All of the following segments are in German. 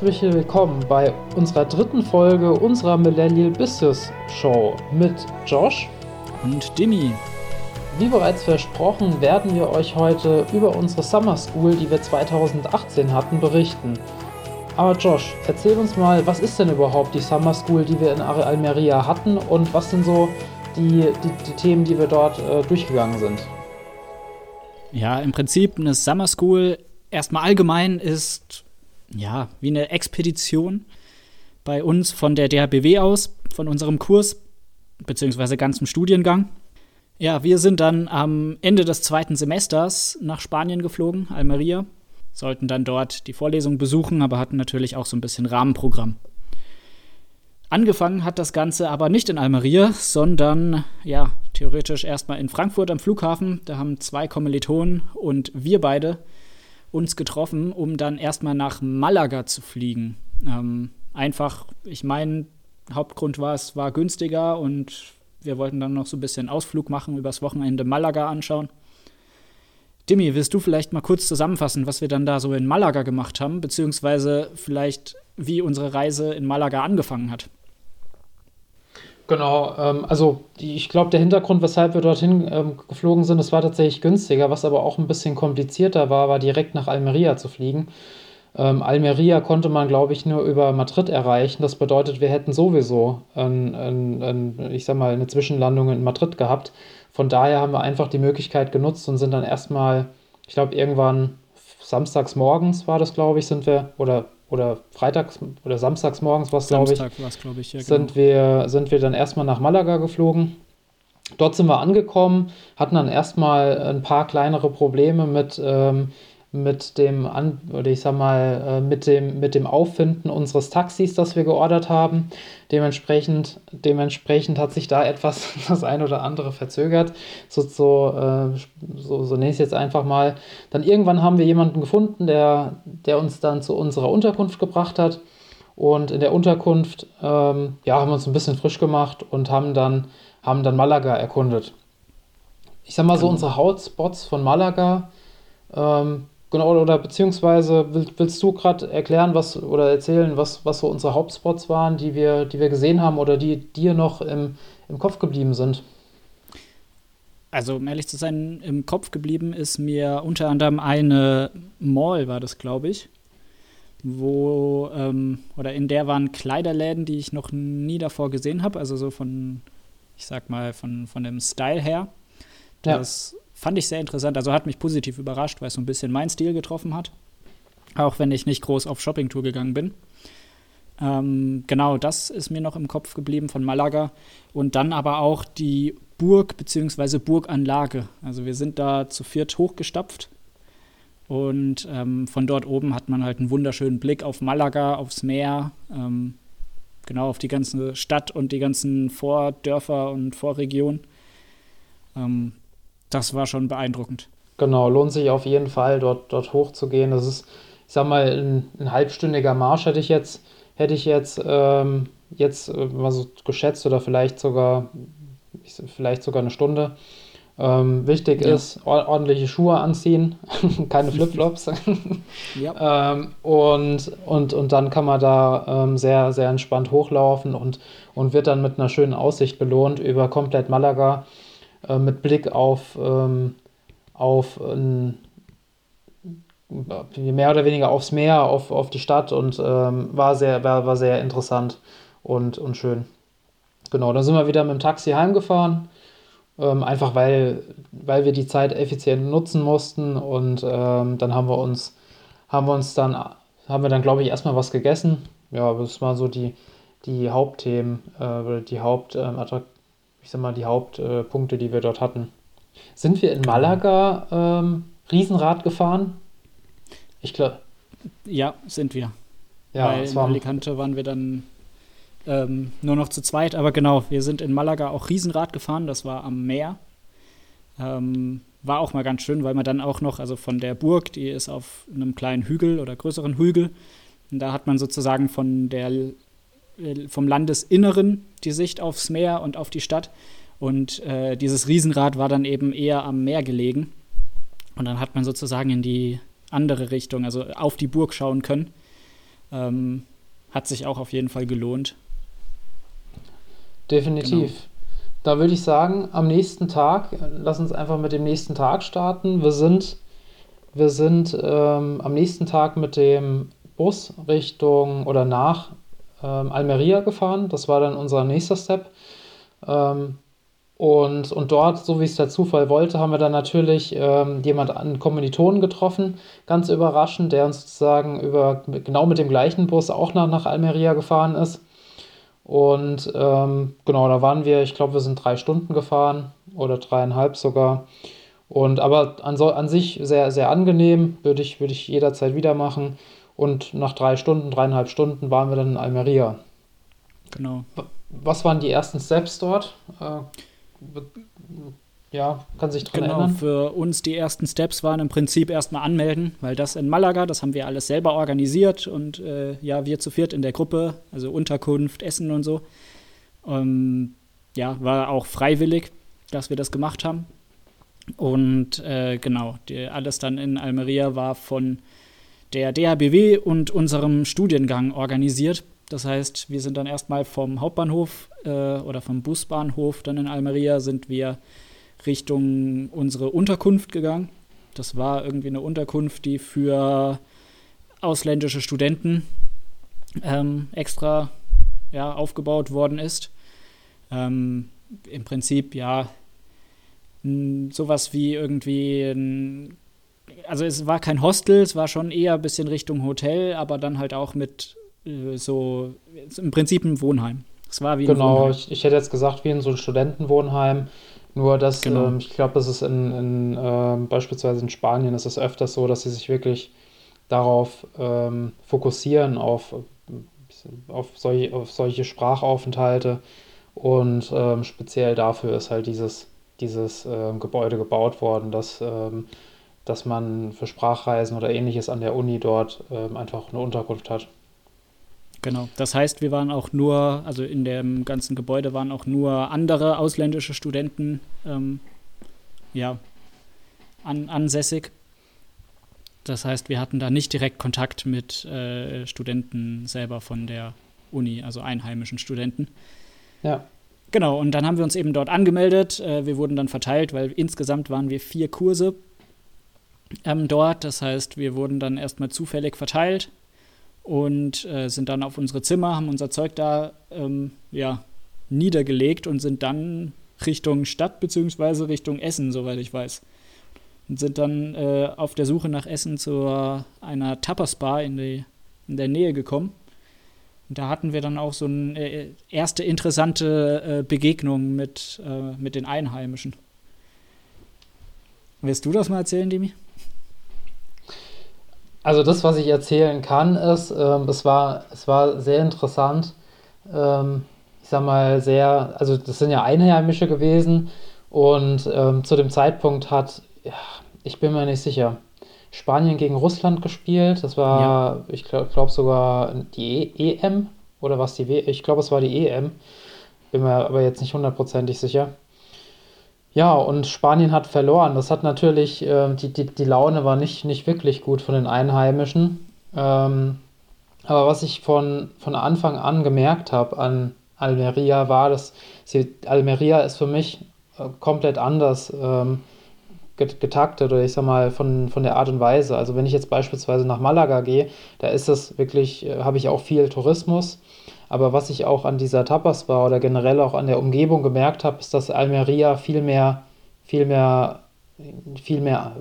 herzlich willkommen bei unserer dritten Folge unserer Millennial Business Show mit Josh und Dimi. Wie bereits versprochen, werden wir euch heute über unsere Summer School, die wir 2018 hatten, berichten. Aber Josh, erzähl uns mal, was ist denn überhaupt die Summer School, die wir in Almeria hatten und was sind so die, die, die Themen, die wir dort äh, durchgegangen sind? Ja, im Prinzip eine Summer School erstmal allgemein ist ja wie eine Expedition bei uns von der DHBW aus, von unserem Kurs beziehungsweise ganzem Studiengang. Ja, wir sind dann am Ende des zweiten Semesters nach Spanien geflogen, Almeria, sollten dann dort die Vorlesung besuchen, aber hatten natürlich auch so ein bisschen Rahmenprogramm. Angefangen hat das Ganze aber nicht in Almeria, sondern ja, theoretisch erstmal in Frankfurt am Flughafen. Da haben zwei Kommilitonen und wir beide uns getroffen, um dann erstmal nach Malaga zu fliegen. Ähm, einfach, ich meine, Hauptgrund war, es war günstiger und wir wollten dann noch so ein bisschen Ausflug machen, übers Wochenende Malaga anschauen. Dimi, willst du vielleicht mal kurz zusammenfassen, was wir dann da so in Malaga gemacht haben, beziehungsweise vielleicht wie unsere Reise in Malaga angefangen hat? Genau, ähm, also die, ich glaube, der Hintergrund, weshalb wir dorthin ähm, geflogen sind, das war tatsächlich günstiger, was aber auch ein bisschen komplizierter war, war direkt nach Almeria zu fliegen. Ähm, Almeria konnte man, glaube ich, nur über Madrid erreichen. Das bedeutet, wir hätten sowieso, ein, ein, ein, ich sag mal, eine Zwischenlandung in Madrid gehabt. Von daher haben wir einfach die Möglichkeit genutzt und sind dann erstmal, ich glaube, irgendwann samstags morgens war das, glaube ich, sind wir, oder, oder freitags oder samstags morgens war es, glaube ich, glaub ich ja, sind, genau. wir, sind wir dann erstmal nach Malaga geflogen. Dort sind wir angekommen, hatten dann erstmal ein paar kleinere Probleme mit ähm, mit dem An oder ich sag mal äh, mit dem mit dem Auffinden unseres Taxis, das wir geordert haben. Dementsprechend dementsprechend hat sich da etwas das ein oder andere verzögert. So so, äh, so, so nenne ich es jetzt einfach mal. Dann irgendwann haben wir jemanden gefunden, der der uns dann zu unserer Unterkunft gebracht hat. Und in der Unterkunft ähm, ja, haben wir uns ein bisschen frisch gemacht und haben dann, haben dann Malaga erkundet. Ich sag mal so, genau. unsere Hotspots von Malaga ähm, Genau, oder beziehungsweise willst, du gerade erklären, was oder erzählen, was, was so unsere Hauptspots waren, die wir, die wir gesehen haben oder die dir noch im, im Kopf geblieben sind? Also, um ehrlich zu sein, im Kopf geblieben ist mir unter anderem eine Mall, war das, glaube ich, wo, ähm, oder in der waren Kleiderläden, die ich noch nie davor gesehen habe, also so von, ich sag mal, von, von dem Style her. Das ja fand ich sehr interessant. Also hat mich positiv überrascht, weil es so ein bisschen meinen Stil getroffen hat. Auch wenn ich nicht groß auf Shoppingtour gegangen bin. Ähm, genau, das ist mir noch im Kopf geblieben von Malaga. Und dann aber auch die Burg bzw. Burganlage. Also wir sind da zu viert hochgestapft. Und ähm, von dort oben hat man halt einen wunderschönen Blick auf Malaga, aufs Meer, ähm, genau auf die ganze Stadt und die ganzen Vordörfer und Vorregionen. Ähm, das war schon beeindruckend. Genau, lohnt sich auf jeden Fall, dort, dort hochzugehen. Das ist, ich sag mal, ein, ein halbstündiger Marsch hätte ich jetzt, hätte ich jetzt, ähm, jetzt äh, mal so geschätzt oder vielleicht sogar, vielleicht sogar eine Stunde. Ähm, wichtig ja. ist, ordentliche Schuhe anziehen, keine Flipflops. ja. ähm, und, und, und dann kann man da ähm, sehr, sehr entspannt hochlaufen und, und wird dann mit einer schönen Aussicht belohnt über komplett Malaga. Äh, mit Blick auf, ähm, auf ein, mehr oder weniger aufs Meer, auf, auf die Stadt und ähm, war, sehr, war, war sehr interessant und, und schön. Genau, dann sind wir wieder mit dem Taxi heimgefahren, ähm, einfach weil, weil wir die Zeit effizient nutzen mussten und ähm, dann haben wir uns, haben wir uns dann, haben wir dann glaube ich erstmal was gegessen. Ja, das waren so die, die Hauptthemen äh, oder die Hauptattraktionen ich sag mal, die Hauptpunkte, die wir dort hatten. Sind wir in Malaga ähm, Riesenrad gefahren? Ich glaube. Ja, sind wir. Ja, Weil in Alicante waren wir dann ähm, nur noch zu zweit, aber genau, wir sind in Malaga auch Riesenrad gefahren, das war am Meer. Ähm, war auch mal ganz schön, weil man dann auch noch, also von der Burg, die ist auf einem kleinen Hügel oder größeren Hügel, und da hat man sozusagen von der vom Landesinneren die Sicht aufs Meer und auf die Stadt. Und äh, dieses Riesenrad war dann eben eher am Meer gelegen. Und dann hat man sozusagen in die andere Richtung, also auf die Burg schauen können. Ähm, hat sich auch auf jeden Fall gelohnt. Definitiv. Genau. Da würde ich sagen, am nächsten Tag, lass uns einfach mit dem nächsten Tag starten. Wir sind, wir sind ähm, am nächsten Tag mit dem Bus Richtung oder nach ähm, Almeria gefahren. Das war dann unser nächster Step. Ähm, und, und dort, so wie es der Zufall wollte, haben wir dann natürlich ähm, jemand an Kommilitonen getroffen, ganz überraschend, der uns sozusagen über, genau mit dem gleichen Bus auch nach, nach Almeria gefahren ist. Und ähm, genau, da waren wir, ich glaube, wir sind drei Stunden gefahren oder dreieinhalb sogar. Und aber an, so, an sich sehr, sehr angenehm, würde ich, würd ich jederzeit wieder machen. Und nach drei Stunden, dreieinhalb Stunden waren wir dann in Almeria. Genau. Was waren die ersten Steps dort? Äh, ja, kann sich dran genau, erinnern. Für uns die ersten Steps waren im Prinzip erstmal anmelden, weil das in Malaga, das haben wir alles selber organisiert und äh, ja, wir zu viert in der Gruppe, also Unterkunft, Essen und so. Ähm, ja, war auch freiwillig, dass wir das gemacht haben. Und äh, genau, die, alles dann in Almeria war von der DHBW und unserem Studiengang organisiert. Das heißt, wir sind dann erstmal vom Hauptbahnhof äh, oder vom Busbahnhof dann in Almeria sind wir Richtung unsere Unterkunft gegangen. Das war irgendwie eine Unterkunft, die für ausländische Studenten ähm, extra ja, aufgebaut worden ist. Ähm, Im Prinzip ja sowas wie irgendwie ein, also es war kein Hostel, es war schon eher ein bisschen Richtung Hotel, aber dann halt auch mit äh, so im Prinzip ein Wohnheim. Es war wie ein genau, ich, ich hätte jetzt gesagt, wie in so ein Studentenwohnheim. Nur, dass genau. ähm, ich glaube, das ist in, in äh, beispielsweise in Spanien ist es öfters so, dass sie sich wirklich darauf ähm, fokussieren, auf, auf, solche, auf solche Sprachaufenthalte. Und ähm, speziell dafür ist halt dieses, dieses äh, Gebäude gebaut worden, dass, ähm, dass man für Sprachreisen oder ähnliches an der Uni dort ähm, einfach eine Unterkunft hat. Genau. Das heißt, wir waren auch nur, also in dem ganzen Gebäude waren auch nur andere ausländische Studenten ähm, ja, an, ansässig. Das heißt, wir hatten da nicht direkt Kontakt mit äh, Studenten selber von der Uni, also einheimischen Studenten. Ja. Genau, und dann haben wir uns eben dort angemeldet. Äh, wir wurden dann verteilt, weil insgesamt waren wir vier Kurse ähm, dort. Das heißt, wir wurden dann erstmal zufällig verteilt und äh, sind dann auf unsere Zimmer, haben unser Zeug da ähm, ja, niedergelegt und sind dann Richtung Stadt bzw. Richtung Essen, soweit ich weiß. Und sind dann äh, auf der Suche nach Essen zu einer Tapas-Bar in, in der Nähe gekommen. Und da hatten wir dann auch so eine äh, erste interessante äh, Begegnung mit, äh, mit den Einheimischen. Willst du das mal erzählen, Demi? Also das, was ich erzählen kann, ist, ähm, es, war, es war sehr interessant. Ähm, ich sag mal, sehr, also das sind ja Einheimische gewesen und ähm, zu dem Zeitpunkt hat, ja, ich bin mir nicht sicher, Spanien gegen Russland gespielt. Das war, ja. ich glaube glaub sogar die e EM oder was die W, ich glaube es war die EM. Bin mir aber jetzt nicht hundertprozentig sicher. Ja, und Spanien hat verloren. Das hat natürlich, äh, die, die, die Laune war nicht, nicht wirklich gut von den Einheimischen. Ähm, aber was ich von, von Anfang an gemerkt habe an Almeria war, dass sie, Almeria ist für mich äh, komplett anders ähm, getaktet oder ich sag mal von, von der Art und Weise. Also wenn ich jetzt beispielsweise nach Malaga gehe, da ist es wirklich, äh, habe ich auch viel Tourismus. Aber was ich auch an dieser Tapas war oder generell auch an der Umgebung gemerkt habe, ist, dass Almeria viel mehr, viel mehr, viel mehr,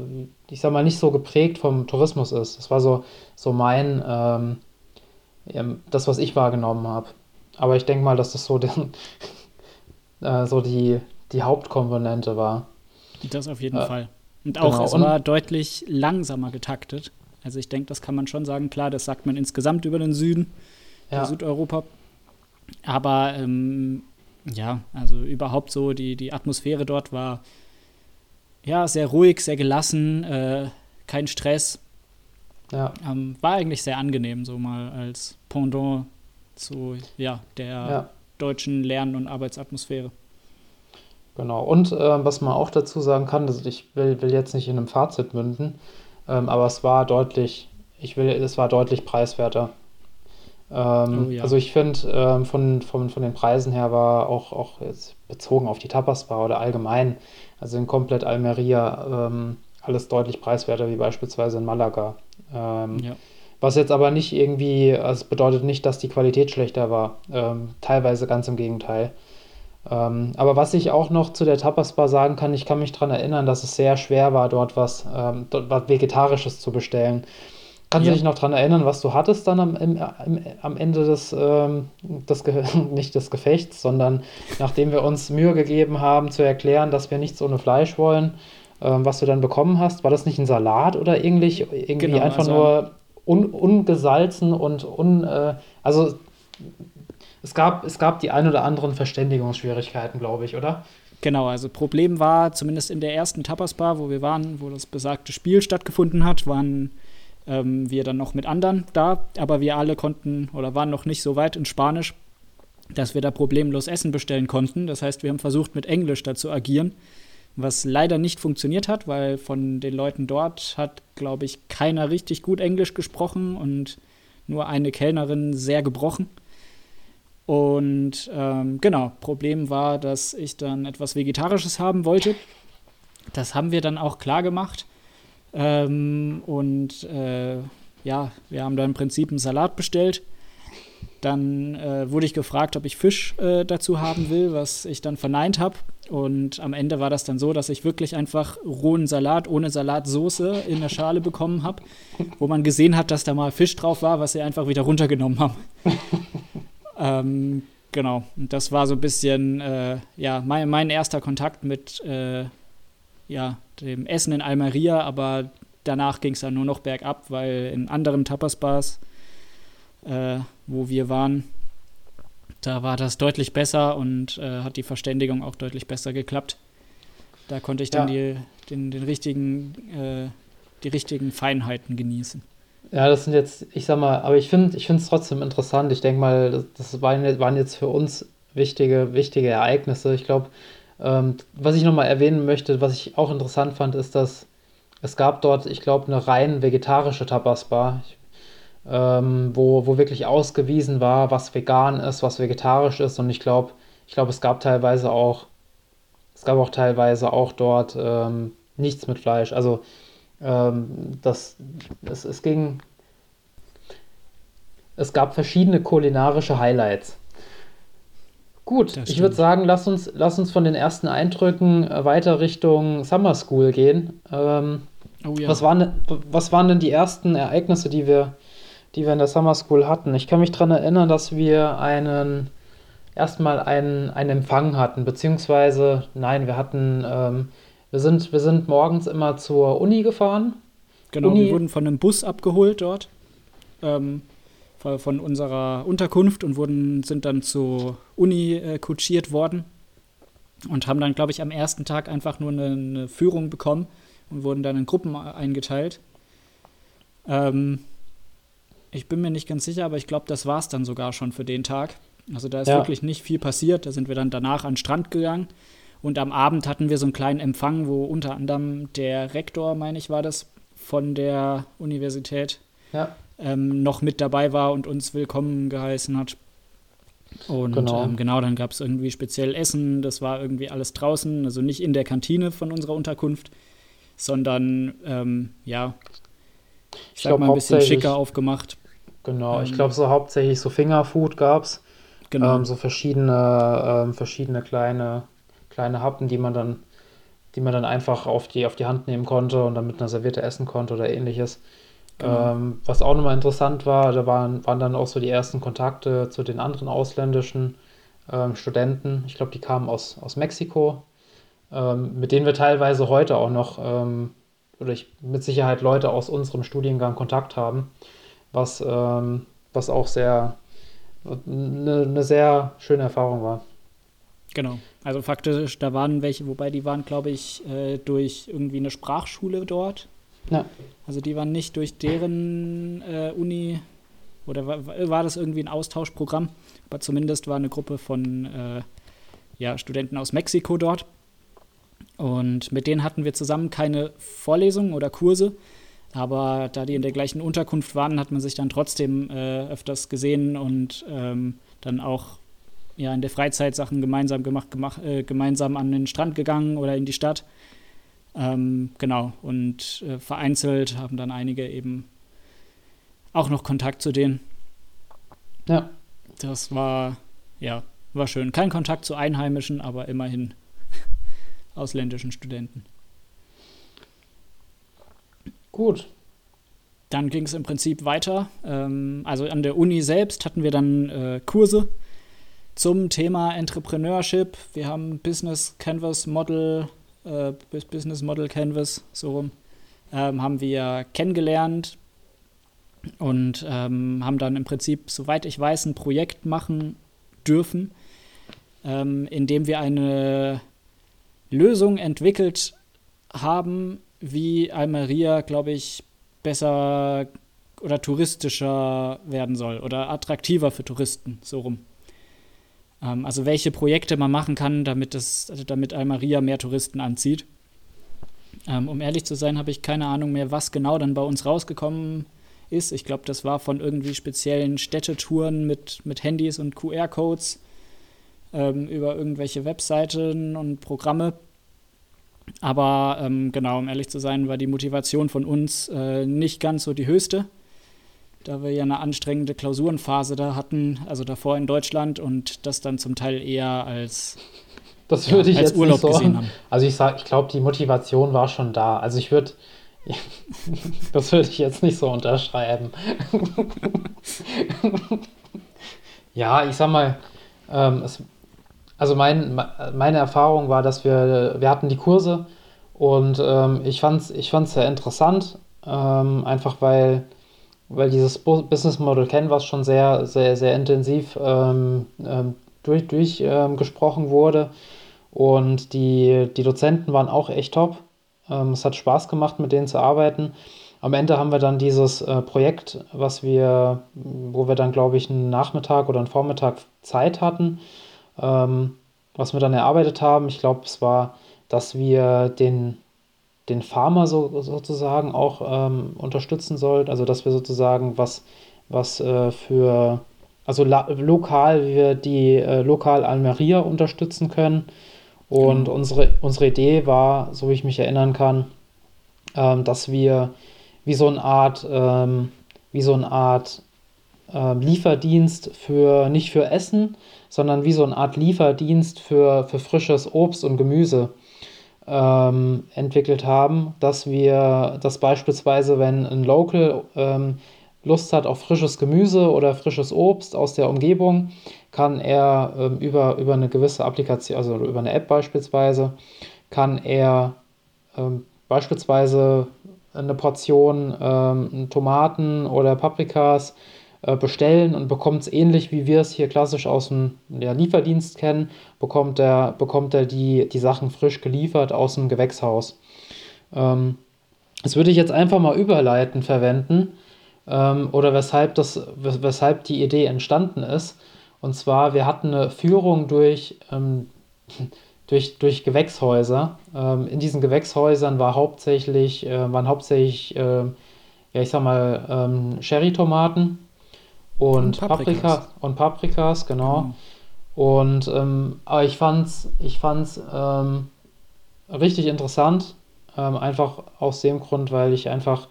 ich sag mal, nicht so geprägt vom Tourismus ist. Das war so, so mein, ähm, das, was ich wahrgenommen habe. Aber ich denke mal, dass das so, den, äh, so die, die Hauptkomponente war. Das auf jeden äh, Fall. Und auch, genau. es war deutlich langsamer getaktet. Also ich denke, das kann man schon sagen. Klar, das sagt man insgesamt über den Süden, ja. Südeuropa. Aber ähm, ja, also überhaupt so, die, die Atmosphäre dort war ja sehr ruhig, sehr gelassen, äh, kein Stress. Ja. Ähm, war eigentlich sehr angenehm, so mal als Pendant zu ja, der ja. deutschen Lern- und Arbeitsatmosphäre. Genau. Und äh, was man auch dazu sagen kann, dass ich will, will jetzt nicht in einem Fazit münden, ähm, aber es war deutlich, ich will, es war deutlich preiswerter Ähm, oh, ja. Also ich finde, ähm, von, von, von den Preisen her war auch, auch jetzt bezogen auf die Tapas-Bar oder allgemein, also in komplett Almeria, ähm, alles deutlich preiswerter wie beispielsweise in Malaga. Ähm, ja. Was jetzt aber nicht irgendwie, also es bedeutet nicht, dass die Qualität schlechter war. Ähm, teilweise ganz im Gegenteil. Ähm, aber was ich auch noch zu der Tapas Bar sagen kann, ich kann mich daran erinnern, dass es sehr schwer war, dort was, dort was Vegetarisches zu bestellen. Kannst ja. du dich noch daran erinnern, was du hattest dann am, im, im, am Ende des, ähm, des nicht des Gefechts, sondern nachdem wir uns Mühe gegeben haben zu erklären, dass wir nichts ohne Fleisch wollen, ähm, was du dann bekommen hast? War das nicht ein Salat oder irgendwie, irgendwie genau, einfach also, nur un, ungesalzen und un, äh, also es gab, es gab die ein oder anderen Verständigungsschwierigkeiten, glaube ich, oder? Genau, also Problem war, zumindest in der ersten Tapas-Bar, wo wir waren, wo das besagte Spiel stattgefunden hat, waren ähm, wir dann noch mit anderen da, aber wir alle konnten oder waren noch nicht so weit in Spanisch, dass wir da problemlos Essen bestellen konnten. Das heißt, wir haben versucht, mit Englisch da zu agieren, was leider nicht funktioniert hat, weil von den Leuten dort hat, glaube ich, keiner richtig gut Englisch gesprochen und nur eine Kellnerin sehr gebrochen. Und ähm, genau, Problem war, dass ich dann etwas Vegetarisches haben wollte. Das haben wir dann auch klar gemacht. Ähm, und äh, ja, wir haben da im Prinzip einen Salat bestellt. Dann äh, wurde ich gefragt, ob ich Fisch äh, dazu haben will, was ich dann verneint habe. Und am Ende war das dann so, dass ich wirklich einfach rohen Salat ohne Salatsoße in der Schale bekommen habe, wo man gesehen hat, dass da mal Fisch drauf war, was sie einfach wieder runtergenommen haben. Ähm, genau, und das war so ein bisschen, äh, ja, mein, mein erster Kontakt mit, äh, ja, dem Essen in Almeria, aber danach ging es dann nur noch bergab, weil in anderen Tapas-Bars, äh, wo wir waren, da war das deutlich besser und äh, hat die Verständigung auch deutlich besser geklappt. Da konnte ich dann ja. die, den, den richtigen, äh, die richtigen Feinheiten genießen. Ja, das sind jetzt, ich sag mal, aber ich finde ich es trotzdem interessant. Ich denke mal, das, das waren, waren, jetzt für uns wichtige, wichtige Ereignisse. Ich glaube, ähm, was ich nochmal erwähnen möchte, was ich auch interessant fand, ist, dass es gab dort, ich glaube, eine rein vegetarische Tapas-Bar, ähm, wo, wo wirklich ausgewiesen war, was vegan ist, was vegetarisch ist. Und ich glaube, ich glaube, es gab teilweise auch, es gab auch teilweise auch dort ähm, nichts mit Fleisch. Also ähm, das, es, es ging. Es gab verschiedene kulinarische Highlights. Gut, ich würde sagen, lass uns, lass uns von den ersten Eindrücken äh, weiter Richtung Summer School gehen. Ähm, oh ja. was, waren, was waren denn die ersten Ereignisse, die wir, die wir in der Summer School hatten? Ich kann mich daran erinnern, dass wir einen erstmal einen, einen Empfang hatten, beziehungsweise, nein, wir hatten ähm, wir sind, wir sind morgens immer zur Uni gefahren. Genau, Uni. wir wurden von einem Bus abgeholt dort. Ähm, von unserer Unterkunft und wurden, sind dann zur Uni äh, kutschiert worden und haben dann, glaube ich, am ersten Tag einfach nur eine, eine, Führung bekommen und wurden dann in Gruppen eingeteilt. Ähm, ich bin mir nicht ganz sicher, aber ich glaube, das war es dann sogar schon für den Tag. Also da ist ja. wirklich nicht viel passiert. Da sind wir dann danach an den Strand gegangen und am Abend hatten wir so einen kleinen Empfang, wo unter anderem der Rektor, meine ich, war das, von der Universität ja. Ähm, noch mit dabei war und uns willkommen geheißen hat. Und genau, ähm, genau dann gab es irgendwie speziell Essen. Das war irgendwie alles draußen, also nicht in der Kantine von unserer Unterkunft, sondern ähm, ja, ich, ich sag glaub, mal ein bisschen schicker aufgemacht. Genau, ich ähm, glaube, so hauptsächlich so Fingerfood gab es. Genau. Ähm, so verschiedene, ähm, verschiedene kleine kleine Happen, die man dann, die man dann einfach auf die, auf die Hand nehmen konnte und dann mit einer Serviette essen konnte oder ähnliches. Genau. Ähm, was auch nochmal interessant war, da waren, waren dann auch so die ersten Kontakte zu den anderen ausländischen ähm, Studenten. Ich glaube, die kamen aus, aus Mexiko, ähm, mit denen wir teilweise heute auch noch, ähm, oder ich mit Sicherheit Leute aus unserem Studiengang Kontakt haben, was, ähm, was auch sehr eine, eine sehr schöne Erfahrung war. Genau. Also faktisch, da waren welche, wobei die waren, glaube ich, äh, durch irgendwie eine Sprachschule dort. Ja. Also die waren nicht durch deren äh, Uni oder war, war, das irgendwie ein Austauschprogramm, aber zumindest war eine Gruppe von äh, ja, Studenten aus Mexiko dort. Und mit denen hatten wir zusammen keine Vorlesungen oder Kurse, Aber da die in der gleichen Unterkunft waren, hat man sich dann trotzdem äh, öfters gesehen und ähm, dann auch ja, in der Freizeit Sachen gemeinsam gemacht, gemacht äh, gemeinsam an den Strand gegangen oder in die Stadt. Ähm, genau, und äh, vereinzelt haben dann einige eben auch noch Kontakt zu denen. Ja. Das war, ja, war schön. Kein Kontakt zu Einheimischen, aber immerhin ausländischen Studenten. Gut. Dann ging es im Prinzip weiter. Ähm, also an der Uni selbst hatten wir dann äh, Kurse zum Thema Entrepreneurship. Wir haben Business Canvas Model, äh, Business Model Canvas, so rum, ähm, haben wir kennengelernt und ähm, haben dann im Prinzip, soweit ich weiß, ein Projekt machen dürfen, ähm, in dem wir eine Lösung entwickelt haben, wie Almeria, glaube ich, besser oder touristischer werden soll oder attraktiver für Touristen, so rum. Ähm, also welche Projekte man machen kann, damit, das, damit Almeria mehr Touristen anzieht. Ähm, um ehrlich zu sein, habe ich keine Ahnung mehr, was genau dann bei uns rausgekommen ist. Ich glaube, das war von irgendwie speziellen Städtetouren mit, mit Handys und QR-Codes ähm, über irgendwelche Webseiten und Programme. Aber ähm, genau, um ehrlich zu sein, war die Motivation von uns äh, nicht ganz so die höchste, da wir ja eine anstrengende Klausurenphase da hatten, also davor in Deutschland und das dann zum Teil eher als, das würde ja, ich als jetzt Urlaub nicht so gesehen haben. Also ich sage, ich glaube, die Motivation war schon da. Also ich würde, das würde ich jetzt nicht so unterschreiben. ja, ich sag mal, ähm, es, also mein, meine Erfahrung war, dass wir, wir hatten die Kurse und ähm, ich fand es ich fand's sehr interessant, ähm, einfach weil, weil dieses Business Model Canvas schon sehr, sehr, sehr intensiv ähm, ähm durch, durchgesprochen ähm, wurde und die, die Dozenten waren auch echt top. Ähm, es hat Spaß gemacht, mit denen zu arbeiten. Am Ende haben wir dann dieses äh, Projekt, was wir, wo wir dann, glaube ich, einen Nachmittag oder einen Vormittag Zeit hatten, ähm, was wir dann erarbeitet haben. Ich glaube, es war, dass wir den, den Farmer so, sozusagen auch ähm, unterstützen sollten. Also, dass wir sozusagen was, was äh, für, also lokal, wie wir die äh, lokal Almeria unterstützen können. Und genau. unsere, unsere Idee war, so wie ich mich erinnern kann, ähm, dass wir wie so eine Art, ähm, wie so eine Art äh, Lieferdienst für, nicht für Essen, sondern wie so eine Art Lieferdienst für, für frisches Obst und Gemüse ähm, entwickelt haben, dass wir, dass beispielsweise, wenn ein Local ähm, Lust hat auf frisches Gemüse oder frisches Obst aus der Umgebung, kann er ähm, über, über eine gewisse Applikation, also über eine App beispielsweise, kann er ähm, beispielsweise eine Portion ähm, Tomaten oder Paprikas bestellen und bekommt es ähnlich wie wir es hier klassisch aus dem ja, Lieferdienst kennen, bekommt er, bekommt er die, die Sachen frisch geliefert aus dem Gewächshaus. Ähm, das würde ich jetzt einfach mal überleiten verwenden ähm, oder weshalb, das, weshalb die Idee entstanden ist. Und zwar, wir hatten eine Führung durch, ähm, durch, durch Gewächshäuser. Ähm, in diesen Gewächshäusern war hauptsächlich, äh, waren hauptsächlich, äh, ja, ich sag mal, ähm, Cherry-Tomaten und, und Paprikas. Paprika und Paprikas, genau. Mhm. Und ähm, aber ich fand's, ich fand's ähm, richtig interessant, ähm, einfach aus dem Grund, weil ich einfach,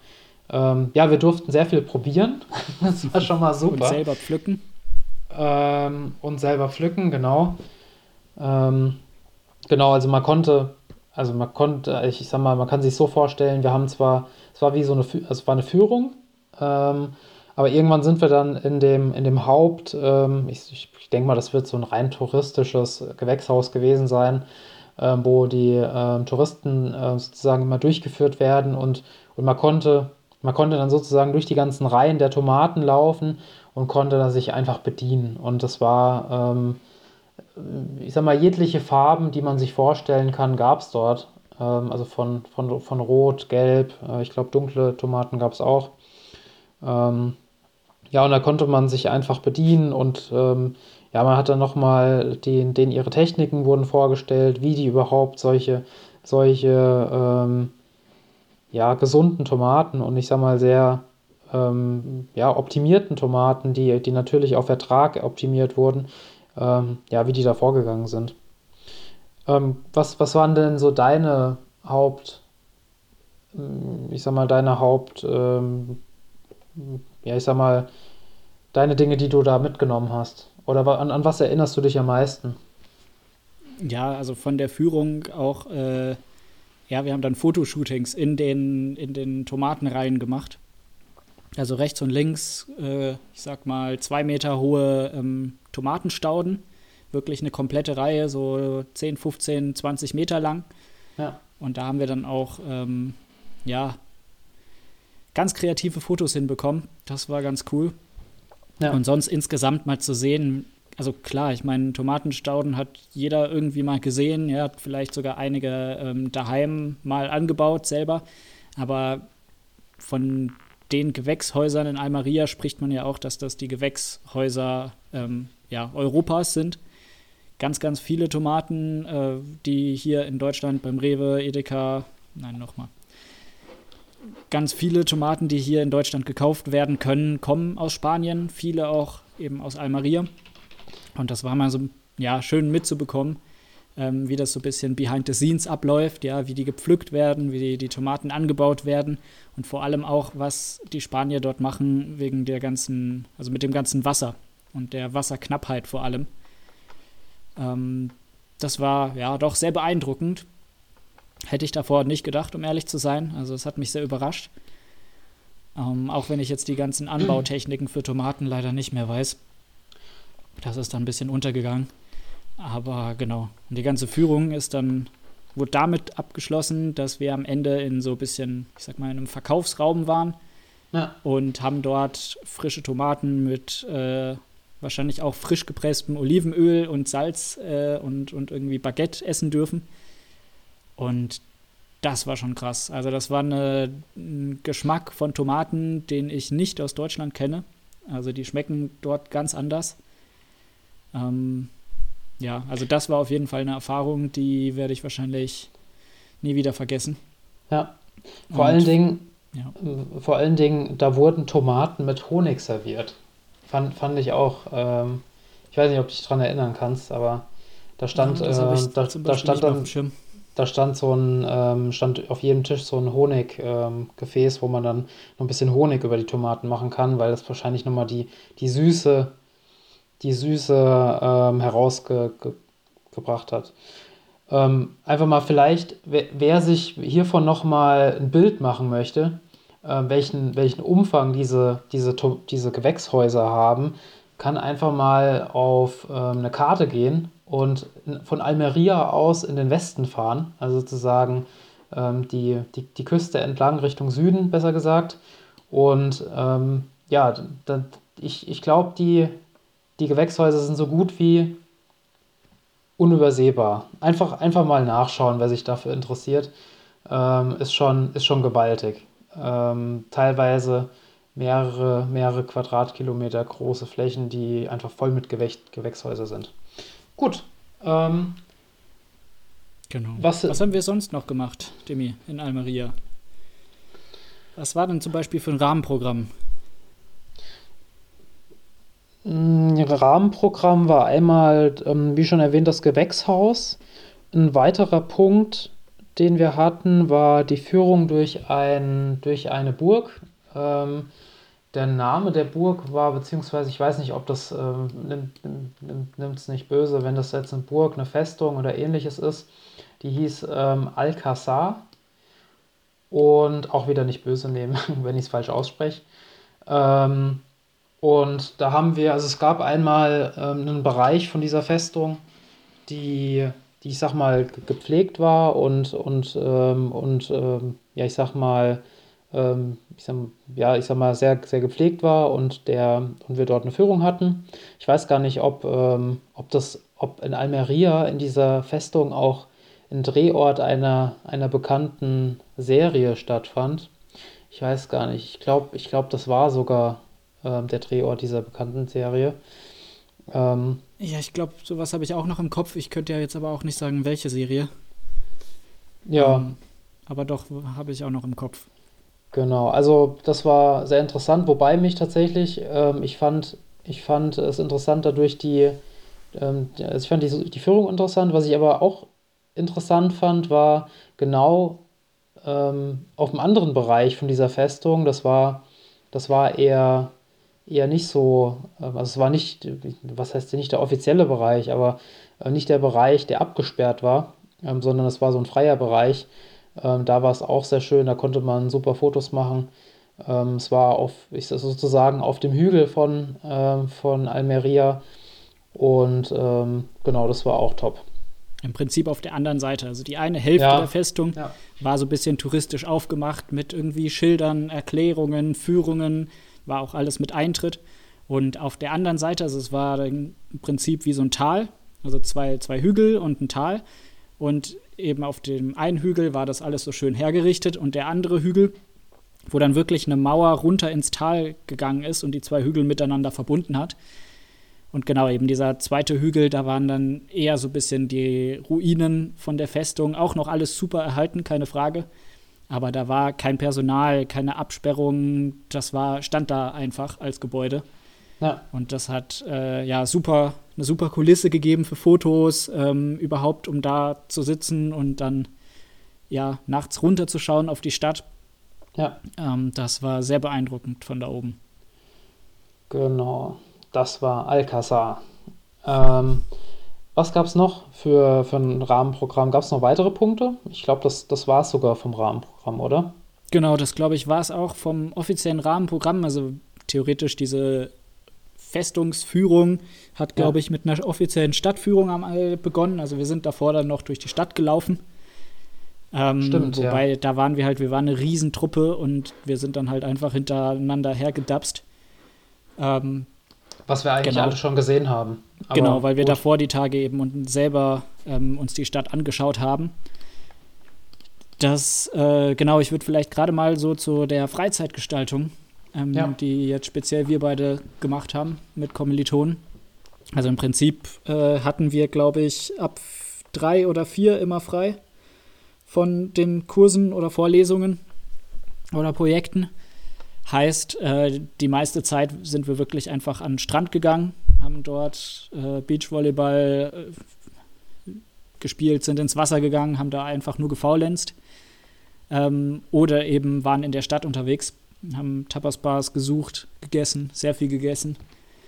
ähm, ja, wir durften sehr viel probieren. das war schon mal super. Und selber pflücken. Ähm, und selber pflücken, genau. Ähm, genau, also man konnte, also man konnte, ich sag mal, man kann sich so vorstellen, wir haben zwar, es war wie so eine, also es war eine Führung, ähm, aber irgendwann sind wir dann in dem, in dem Haupt, ähm, ich, ich, ich denke mal, das wird so ein rein touristisches Gewächshaus gewesen sein, äh, wo die äh, Touristen äh, sozusagen immer durchgeführt werden und, und man konnte, man konnte dann sozusagen durch die ganzen Reihen der Tomaten laufen und konnte dann sich einfach bedienen. Und das war, ähm, ich sag mal, jegliche Farben, die man sich vorstellen kann, gab es dort. Ähm, also von, von, von Rot, Gelb, äh, ich glaube dunkle Tomaten gab es auch. Ähm, ja, und da konnte man sich einfach bedienen und ähm, ja, man hat dann nochmal, den, denen ihre Techniken wurden vorgestellt, wie die überhaupt solche, solche, ähm, ja, gesunden Tomaten und ich sag mal sehr ähm, ja, optimierten Tomaten, die, die natürlich auf Ertrag optimiert wurden, ähm, ja, wie die da vorgegangen sind. Ähm, was, was waren denn so deine Haupt, ich sag mal, deine Haupt, ähm, ja, ich sag mal, deine Dinge, die du da mitgenommen hast? Oder an, an was erinnerst du dich am meisten? Ja, also von der Führung auch, äh, ja, wir haben dann Fotoshootings in den, in den Tomatenreihen gemacht. Also rechts und links, äh, ich sag mal, zwei Meter hohe ähm, Tomatenstauden. Wirklich eine komplette Reihe, so 10, 15, 20 Meter lang. Ja. Und da haben wir dann auch, ähm, ja, ganz kreative Fotos hinbekommen. Das war ganz cool. Ja. Und sonst insgesamt mal zu sehen, also klar, ich meine, Tomatenstauden hat jeder irgendwie mal gesehen. Er hat vielleicht sogar einige ähm, daheim mal angebaut selber. Aber von den Gewächshäusern in Almeria spricht man ja auch, dass das die Gewächshäuser ähm, ja, Europas sind. Ganz, ganz viele Tomaten, äh, die hier in Deutschland beim Rewe, Edeka, nein, nochmal. Ganz viele Tomaten, die hier in Deutschland gekauft werden können, kommen aus Spanien, viele auch eben aus Almeria. Und das war mal so ja, schön mitzubekommen, ähm, wie das so ein bisschen behind the scenes abläuft, ja, wie die gepflückt werden, wie die, die Tomaten angebaut werden und vor allem auch, was die Spanier dort machen wegen der ganzen, also mit dem ganzen Wasser und der Wasserknappheit vor allem. Ähm, das war ja doch sehr beeindruckend. Hätte ich davor nicht gedacht, um ehrlich zu sein. Also es hat mich sehr überrascht. Ähm, auch wenn ich jetzt die ganzen Anbautechniken für Tomaten leider nicht mehr weiß. Das ist dann ein bisschen untergegangen. Aber genau. Und die ganze Führung ist dann, wurde damit abgeschlossen, dass wir am Ende in so ein bisschen, ich sag mal, in einem Verkaufsraum waren. Ja. Und haben dort frische Tomaten mit äh, wahrscheinlich auch frisch gepresstem Olivenöl und Salz äh, und, und irgendwie Baguette essen dürfen. Und das war schon krass. Also das war eine, ein Geschmack von Tomaten, den ich nicht aus Deutschland kenne. Also die schmecken dort ganz anders. Ähm, ja, also das war auf jeden Fall eine Erfahrung, die werde ich wahrscheinlich nie wieder vergessen. Ja, vor Und, allen Dingen, ja. Äh, vor allen Dingen, da wurden Tomaten mit Honig serviert. Fand, fand ich auch, ähm, ich weiß nicht, ob du dich daran erinnern kannst, aber da stand, ja, äh, da, da stand dann, da stand so ein, ähm, stand auf jedem Tisch so ein Honiggefäß, ähm, wo man dann noch ein bisschen Honig über die Tomaten machen kann, weil das wahrscheinlich nochmal die, die Süße die Süße ähm, herausgebracht hat. Ähm, einfach mal vielleicht, wer, wer sich hiervon nochmal ein Bild machen möchte, äh, welchen, welchen Umfang diese, diese, diese Gewächshäuser haben, kann einfach mal auf ähm, eine Karte gehen und von Almeria aus in den Westen fahren, also sozusagen ähm, die, die, die Küste entlang Richtung Süden, besser gesagt. Und ähm, ja, da, ich, ich glaube, die, die Gewächshäuser sind so gut wie unübersehbar. Einfach, einfach mal nachschauen, wer sich dafür interessiert. Ähm, ist, schon, ist schon gewaltig. Ähm, teilweise mehrere, mehrere Quadratkilometer große Flächen, die einfach voll mit Gewäch Gewächshäuser sind. Gut. Ähm, genau. Was, was haben wir sonst noch gemacht, Demi, in Almeria? Was war denn zum Beispiel für ein Rahmenprogramm? Mm, Rahmenprogramm war einmal, ähm, wie schon erwähnt, das Gewächshaus. Ein weiterer Punkt, den wir hatten, war die Führung durch, ein, durch eine Burg. Ähm, der Name der Burg war, beziehungsweise ich weiß nicht, ob das ähm, nimmt es nicht böse, wenn das jetzt eine Burg, eine Festung oder ähnliches ist. Die hieß ähm, Alcazar und auch wieder nicht böse nehmen, wenn ich es falsch ausspreche. Ähm, und da haben wir, also es gab einmal ähm, einen Bereich von dieser Festung, die, die ich sag mal, gepflegt war und, und, ähm, und ähm, ja, ich sag mal, ähm, ich sag, ja, ich sag mal, sehr, sehr gepflegt war und, der, und wir dort eine Führung hatten. Ich weiß gar nicht, ob, ähm, ob das, ob in Almeria in dieser Festung auch ein Drehort einer, einer bekannten Serie stattfand. Ich weiß gar nicht. Ich glaube, ich glaub, das war sogar ähm, der Drehort dieser bekannten Serie. Ähm, ja, ich glaube, sowas habe ich auch noch im Kopf. Ich könnte ja jetzt aber auch nicht sagen, welche Serie. Ja. Ähm, aber doch habe ich auch noch im Kopf. Genau, also das war sehr interessant, wobei mich tatsächlich, ähm, ich fand, ich fand es interessant dadurch die, ähm, also ich fand die, die Führung interessant, was ich aber auch interessant fand, war genau ähm, auf einem anderen Bereich von dieser Festung, das war, das war eher, eher nicht so, äh, also es war nicht, was heißt nicht der offizielle Bereich, aber äh, nicht der Bereich, der abgesperrt war, ähm, sondern es war so ein freier Bereich. Ähm, da war es auch sehr schön, da konnte man super Fotos machen. Ähm, es war auf, ich sozusagen auf dem Hügel von, ähm, von Almeria und ähm, genau, das war auch top. Im Prinzip auf der anderen Seite. Also die eine Hälfte ja. der Festung ja. war so ein bisschen touristisch aufgemacht mit irgendwie Schildern, Erklärungen, Führungen, war auch alles mit Eintritt. Und auf der anderen Seite, also es war im Prinzip wie so ein Tal, also zwei, zwei Hügel und ein Tal. Und eben auf dem einen Hügel war das alles so schön hergerichtet und der andere Hügel, wo dann wirklich eine Mauer runter ins Tal gegangen ist und die zwei Hügel miteinander verbunden hat. Und genau, eben dieser zweite Hügel, da waren dann eher so ein bisschen die Ruinen von der Festung. Auch noch alles super erhalten, keine Frage. Aber da war kein Personal, keine Absperrung. Das war, stand da einfach als Gebäude. Ja. Und das hat äh, ja super, eine super Kulisse gegeben für Fotos, ähm, überhaupt, um da zu sitzen und dann ja nachts runterzuschauen auf die Stadt. Ja. Ähm, das war sehr beeindruckend von da oben. Genau, das war Alcazar. Ähm, was gab es noch für, für ein Rahmenprogramm? Gab es noch weitere Punkte? Ich glaube, das, das war es sogar vom Rahmenprogramm, oder? Genau, das glaube ich war es auch vom offiziellen Rahmenprogramm. Also theoretisch diese Festungsführung hat, glaube ja. ich, mit einer offiziellen Stadtführung am, begonnen. Also wir sind davor dann noch durch die Stadt gelaufen. Ähm, Stimmt, wobei, ja. da waren wir halt, wir waren eine Riesentruppe und wir sind dann halt einfach hintereinander hergedapst. Ähm, Was wir eigentlich genau. alle schon gesehen haben. Aber genau, weil wir gut. davor die Tage eben und selber ähm, uns die Stadt angeschaut haben. Das, äh, genau, ich würde vielleicht gerade mal so zu der Freizeitgestaltung ähm, ja. die jetzt speziell wir beide gemacht haben mit Kommilitonen. Also im Prinzip äh, hatten wir, glaube ich, ab drei oder vier immer frei von den Kursen oder Vorlesungen oder Projekten. Heißt, äh, die meiste Zeit sind wir wirklich einfach an den Strand gegangen, haben dort äh, Beachvolleyball äh, gespielt, sind ins Wasser gegangen, haben da einfach nur gefaulenzt. Ähm, oder eben waren in der Stadt unterwegs haben Tapas-Bars gesucht, gegessen, sehr viel gegessen.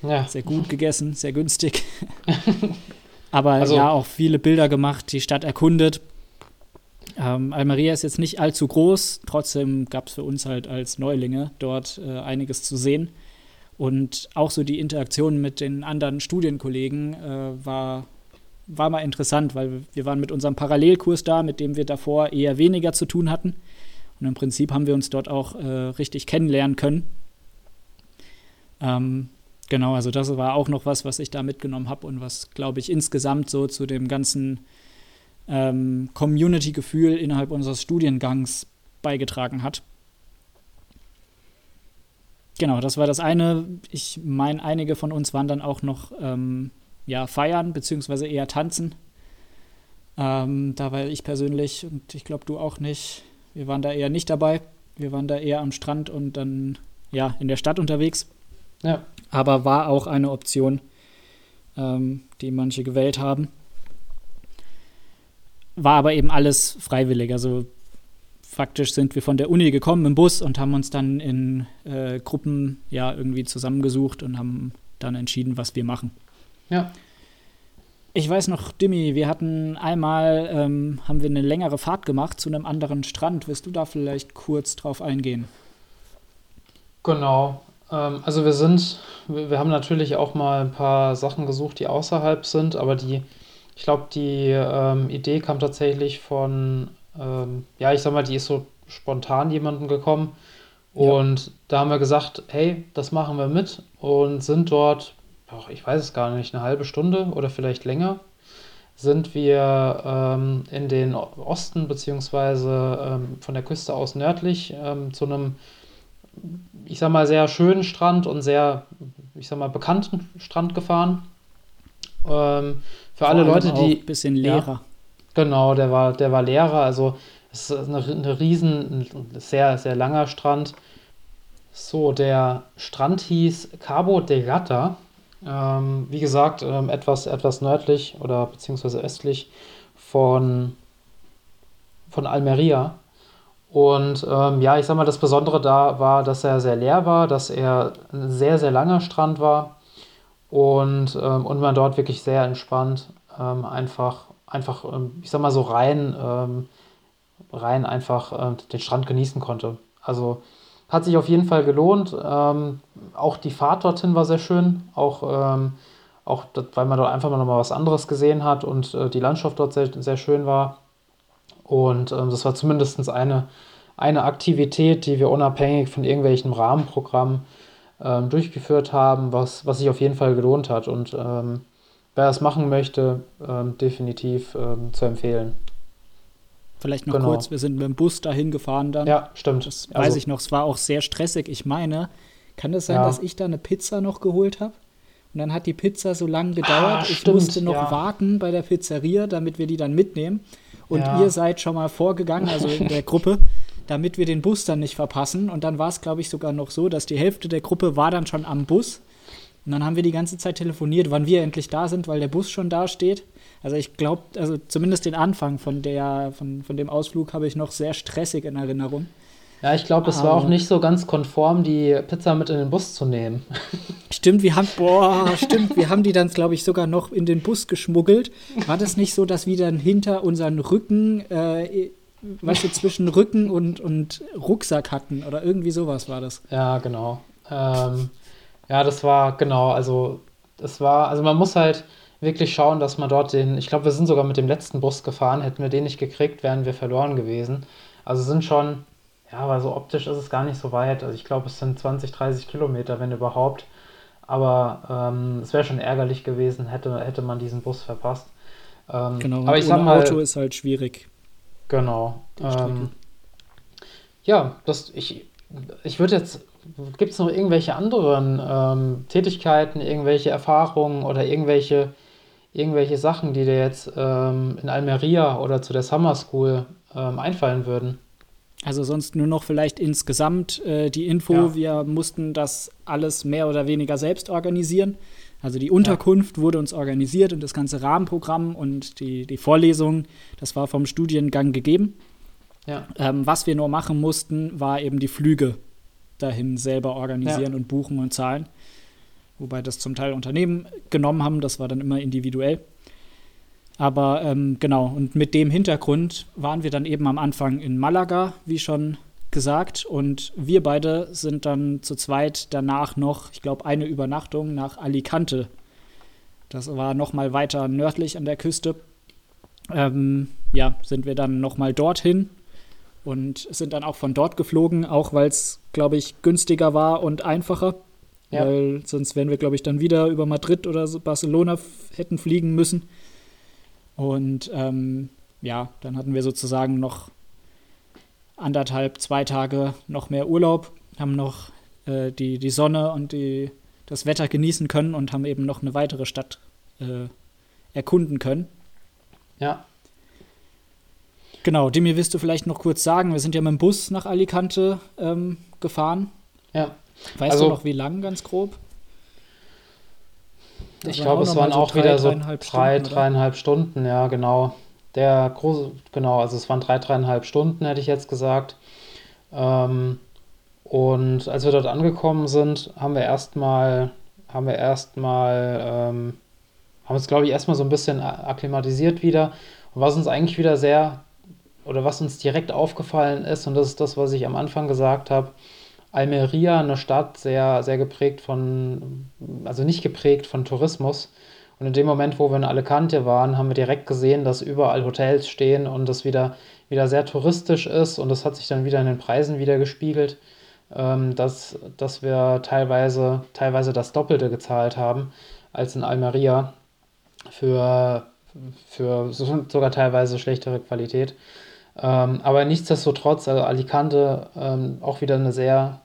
Ja. Sehr gut gegessen, sehr günstig. Aber also, ja, auch viele Bilder gemacht, die Stadt erkundet. Ähm, Almeria ist jetzt nicht allzu groß, trotzdem gab es für uns halt als Neulinge dort äh, einiges zu sehen. Und auch so die Interaktion mit den anderen Studienkollegen äh, war, war mal interessant, weil wir waren mit unserem Parallelkurs da, mit dem wir davor eher weniger zu tun hatten. Und im Prinzip haben wir uns dort auch äh, richtig kennenlernen können. Ähm, genau, also das war auch noch was, was ich da mitgenommen habe und was, glaube ich, insgesamt so zu dem ganzen ähm, Community-Gefühl innerhalb unseres Studiengangs beigetragen hat. Genau, das war das eine. Ich meine, einige von uns waren dann auch noch ähm, ja, feiern, beziehungsweise eher tanzen. Ähm, da war ich persönlich und ich glaube du auch nicht wir waren da eher nicht dabei. Wir waren da eher am Strand und dann ja in der Stadt unterwegs. Ja. Aber war auch eine Option, ähm, die manche gewählt haben. War aber eben alles freiwillig. Also faktisch sind wir von der Uni gekommen im Bus und haben uns dann in äh, Gruppen ja irgendwie zusammengesucht und haben dann entschieden, was wir machen. Ja. Ich weiß noch, Dimi, wir hatten einmal, ähm, haben wir eine längere Fahrt gemacht zu einem anderen Strand. Willst du da vielleicht kurz drauf eingehen? Genau. Ähm, also wir sind, wir, wir, haben natürlich auch mal ein paar Sachen gesucht, die außerhalb sind, aber die, ich glaube, die ähm, Idee kam tatsächlich von, ähm, ja, ich sag mal, die ist so spontan jemandem gekommen. Und ja. da haben wir gesagt, hey, das machen wir mit und sind dort ach, ich weiß es gar nicht, eine halbe Stunde oder vielleicht länger, sind wir ähm, in den Osten beziehungsweise ähm, von der Küste aus nördlich ähm, zu einem, ich sag mal, sehr schönen Strand und sehr, ich sag mal, bekannten Strand gefahren. Ähm, für Vor alle Leute, die. Ein bisschen leerer. Ja, Genau, der war, der war Lehrer, also es ist eine, eine riesen, ein sehr, sehr langer Strand. So, der Strand hieß Cabo de Gata. Ähm, wie gesagt, ähm, etwas, etwas nördlich oder beziehungsweise östlich von, von Almeria. Und ähm, ja, ich sag mal, das Besondere da war, dass er sehr leer war, dass er ein sehr, sehr langer Strand war und, ähm, und man dort wirklich sehr entspannt ähm, einfach, einfach, ähm, ich sag mal so rein, rein einfach den Strand genießen konnte. Also hat sich auf jeden Fall gelohnt. Ähm, auch die Fahrt dorthin war sehr schön, auch, auch weil man dort einfach mal noch mal was anderes gesehen hat und äh, die Landschaft dort sehr, sehr schön war. Und ähm, das war zumindest eine, eine Aktivität, die wir unabhängig von irgendwelchen Rahmenprogrammen ähm, durchgeführt haben, was, was sich auf jeden Fall gelohnt hat. Und ähm, wer das machen möchte, ähm, definitiv ähm, zu empfehlen. Vielleicht noch genau. kurz, wir sind mit dem Bus dahin gefahren dann. Ja, stimmt. Das weiß also, ich noch, es war auch sehr stressig. Ich meine, kann das sein, ja. dass ich da eine Pizza noch geholt habe? Und dann hat die Pizza so lange gedauert. Ah, ich stimmt, musste noch ja. warten bei der Pizzeria, damit wir die dann mitnehmen. Und ja. ihr seid schon mal vorgegangen, also in der Gruppe, damit wir den Bus dann nicht verpassen. Und dann war es, glaube ich, sogar noch so, dass die Hälfte der Gruppe war dann schon am Bus. Und dann haben wir die ganze Zeit telefoniert, wann wir endlich da sind, weil der Bus schon da steht. Also ich glaube, also zumindest den Anfang von, der, von, von dem Ausflug habe ich noch sehr stressig in Erinnerung. Ja, ich glaube, es war auch nicht so ganz konform, die Pizza mit in den Bus zu nehmen. Stimmt, wir haben, boah, stimmt, wir haben die dann, glaube ich, sogar noch in den Bus geschmuggelt. War das nicht so, dass wir dann hinter unseren Rücken, äh, weißt du, zwischen Rücken und, und Rucksack hatten oder irgendwie sowas war das? Ja, genau. Ähm, ja, das war, genau, also, das war, also man muss halt wirklich schauen, dass man dort den, ich glaube, wir sind sogar mit dem letzten Bus gefahren, hätten wir den nicht gekriegt, wären wir verloren gewesen. Also sind schon ja, aber so optisch ist es gar nicht so weit. Also ich glaube, es sind 20, 30 Kilometer, wenn überhaupt. Aber ähm, es wäre schon ärgerlich gewesen, hätte, hätte man diesen Bus verpasst. Ähm, genau, aber ich sag mal, Auto ist halt schwierig. Genau. Ähm, ja, das, ich, ich würde jetzt, gibt es noch irgendwelche anderen ähm, Tätigkeiten, irgendwelche Erfahrungen oder irgendwelche, irgendwelche Sachen, die dir jetzt ähm, in Almeria oder zu der Summer School ähm, einfallen würden? Also sonst nur noch vielleicht insgesamt äh, die Info, ja. wir mussten das alles mehr oder weniger selbst organisieren. Also die Unterkunft ja. wurde uns organisiert und das ganze Rahmenprogramm und die, die Vorlesung, das war vom Studiengang gegeben. Ja. Ähm, was wir nur machen mussten, war eben die Flüge dahin selber organisieren und buchen und zahlen. Wobei das zum Teil Unternehmen genommen haben, das war dann immer individuell. Aber ähm, genau, und mit dem Hintergrund waren wir dann eben am Anfang in Malaga, wie schon gesagt. Und wir beide sind dann zu zweit danach noch, ich glaube, eine Übernachtung nach Alicante. Das war noch mal weiter nördlich an der Küste. Ähm, ja, sind wir dann noch mal dorthin und sind dann auch von dort geflogen, auch weil es, glaube ich, günstiger war und einfacher. Ja. Weil sonst wären wir, glaube ich, dann wieder über Madrid oder Barcelona hätten fliegen müssen. Und ähm, ja, dann hatten wir sozusagen noch anderthalb, zwei Tage noch mehr Urlaub, haben noch äh, die, die Sonne und die, das Wetter genießen können und haben eben noch eine weitere Stadt äh, erkunden können. Ja. Genau, Demi, willst du vielleicht noch kurz sagen, wir sind ja mit dem Bus nach Alicante ähm, gefahren. Ja. Weißt also, du noch, wie lang ganz grob? ich glaube, es waren so auch drei, wieder so drei, dreieinhalb Stunden, ja, genau. Der große, genau, also es waren drei, dreieinhalb Stunden, hätte ich jetzt gesagt. Ähm, und als wir dort angekommen sind, haben wir erstmal, haben wir erstmal, ähm, haben uns, glaube ich, erstmal so ein bisschen akklimatisiert wieder. Und was uns eigentlich wieder sehr, oder was uns direkt aufgefallen ist, und das ist das, was ich am Anfang gesagt habe, Almeria eine Stadt sehr, sehr geprägt von, also nicht geprägt von Tourismus. Und in dem Moment, wo wir in Alicante waren, haben wir direkt gesehen, dass überall Hotels stehen und das wieder, wieder sehr touristisch ist. Und das hat sich dann wieder in den Preisen wieder gespiegelt, ähm, dass, dass wir teilweise, teilweise das Doppelte gezahlt haben als in Almeria für, für sogar teilweise schlechtere Qualität. Ähm, aber nichtsdestotrotz, also Alicante ähm, auch wieder eine sehr,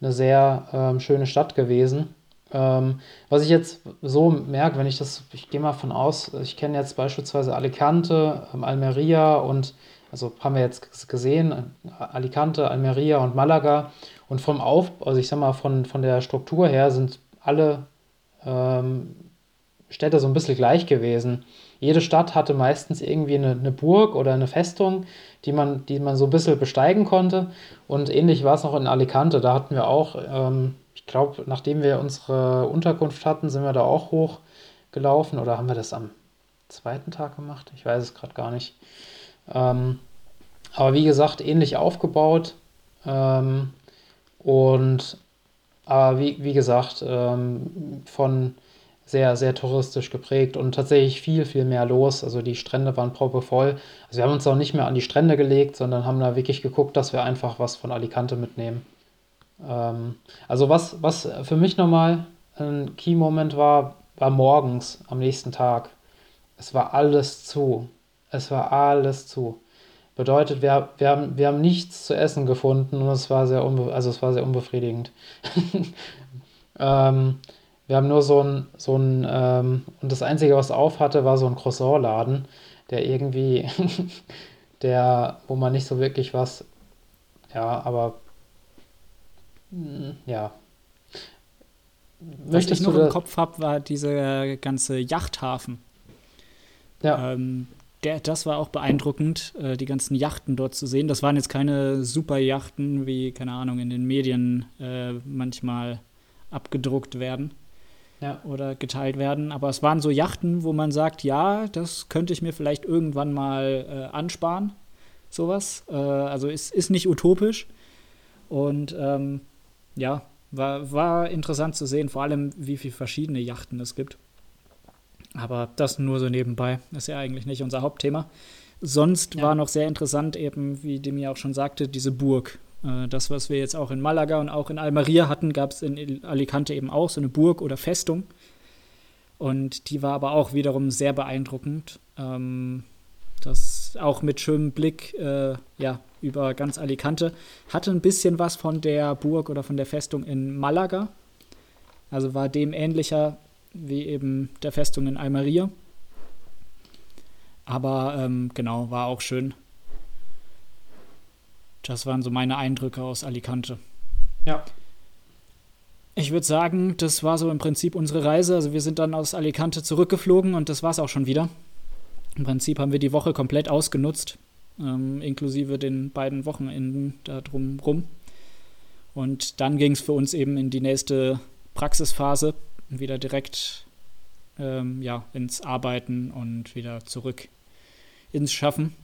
eine sehr ähm, schöne Stadt gewesen. Ähm, was ich jetzt so merke, wenn ich das, ich gehe mal von aus, ich kenne jetzt beispielsweise Alicante, ähm, Almeria und, also haben wir jetzt gesehen, Alicante, Almeria und Malaga. Und vom Aufbau, also ich sag mal, von, von der Struktur her sind alle ähm, Städte so ein bisschen gleich gewesen. Jede Stadt hatte meistens irgendwie eine, eine, Burg oder eine Festung, die man, die man so ein bisschen besteigen konnte. Und ähnlich war es noch in Alicante. Da hatten wir auch, ähm, ich glaube, nachdem wir unsere Unterkunft hatten, sind wir da auch hochgelaufen. Oder haben wir das am zweiten Tag gemacht? Ich weiß es gerade gar nicht. Ähm, aber wie gesagt, ähnlich aufgebaut. Ähm, und aber wie, wie gesagt, ähm, von sehr, sehr touristisch geprägt und tatsächlich viel, viel mehr los. Also die Strände waren proppevoll. Also wir haben uns auch nicht mehr an die Strände gelegt, sondern haben da wirklich geguckt, dass wir einfach was von Alicante mitnehmen. Ähm, also was, was für mich nochmal ein Key-Moment war, war morgens am nächsten Tag. Es war alles zu. Es war alles zu. Bedeutet, wir, wir, haben, wir haben nichts zu essen gefunden und es war sehr, unbe also es war sehr unbefriedigend. ähm, wir haben nur so ein, so ein ähm, und das Einzige, was auf hatte, war so ein Croissant-Laden, der irgendwie, der, wo man nicht so wirklich was, ja, aber, mh, mm, ja. Was ich noch im Kopf habe, war dieser ganze Yachthafen. Ja. Ähm, der, das war auch beeindruckend, äh, die ganzen Yachten dort zu sehen. Das waren jetzt keine super Yachten, wie, keine Ahnung, in den Medien äh, manchmal abgedruckt werden ja. oder geteilt werden. Aber es waren so Yachten, wo man sagt, ja, das könnte ich mir vielleicht irgendwann mal äh, ansparen. Sowas. Äh, also ist, ist nicht utopisch. Und ähm, ja, war, war interessant zu sehen, vor allem wie viele verschiedene Yachten es gibt. Aber das nur so nebenbei. Ist ja eigentlich nicht unser Hauptthema. Sonst ja. war noch sehr interessant, eben, wie Demi auch schon sagte, diese Burg. Äh, das, was wir jetzt auch in Malaga und auch in Almeria hatten, gab es in Alicante eben auch, so eine Burg oder Festung. Und die war aber auch wiederum sehr beeindruckend. Ähm, das auch mit schönem Blick äh, ja, über ganz Alicante. Hatte ein bisschen was von der Burg oder von der Festung in Malaga. Also war dem ähnlicher wie eben der Festung in Almeria. Aber ähm, genau, war auch schön. Das waren so meine Eindrücke aus Alicante. Ja. Ich würde sagen, das war so im Prinzip unsere Reise. Also wir sind dann aus Alicante zurückgeflogen und das war es auch schon wieder. Im Prinzip haben wir die Woche komplett ausgenutzt, ähm, inklusive den beiden Wochenenden da drumrum. Und dann ging es für uns eben in die nächste Praxisphase, wieder direkt ähm, ja, ins Arbeiten und wieder zurück ins Schaffen.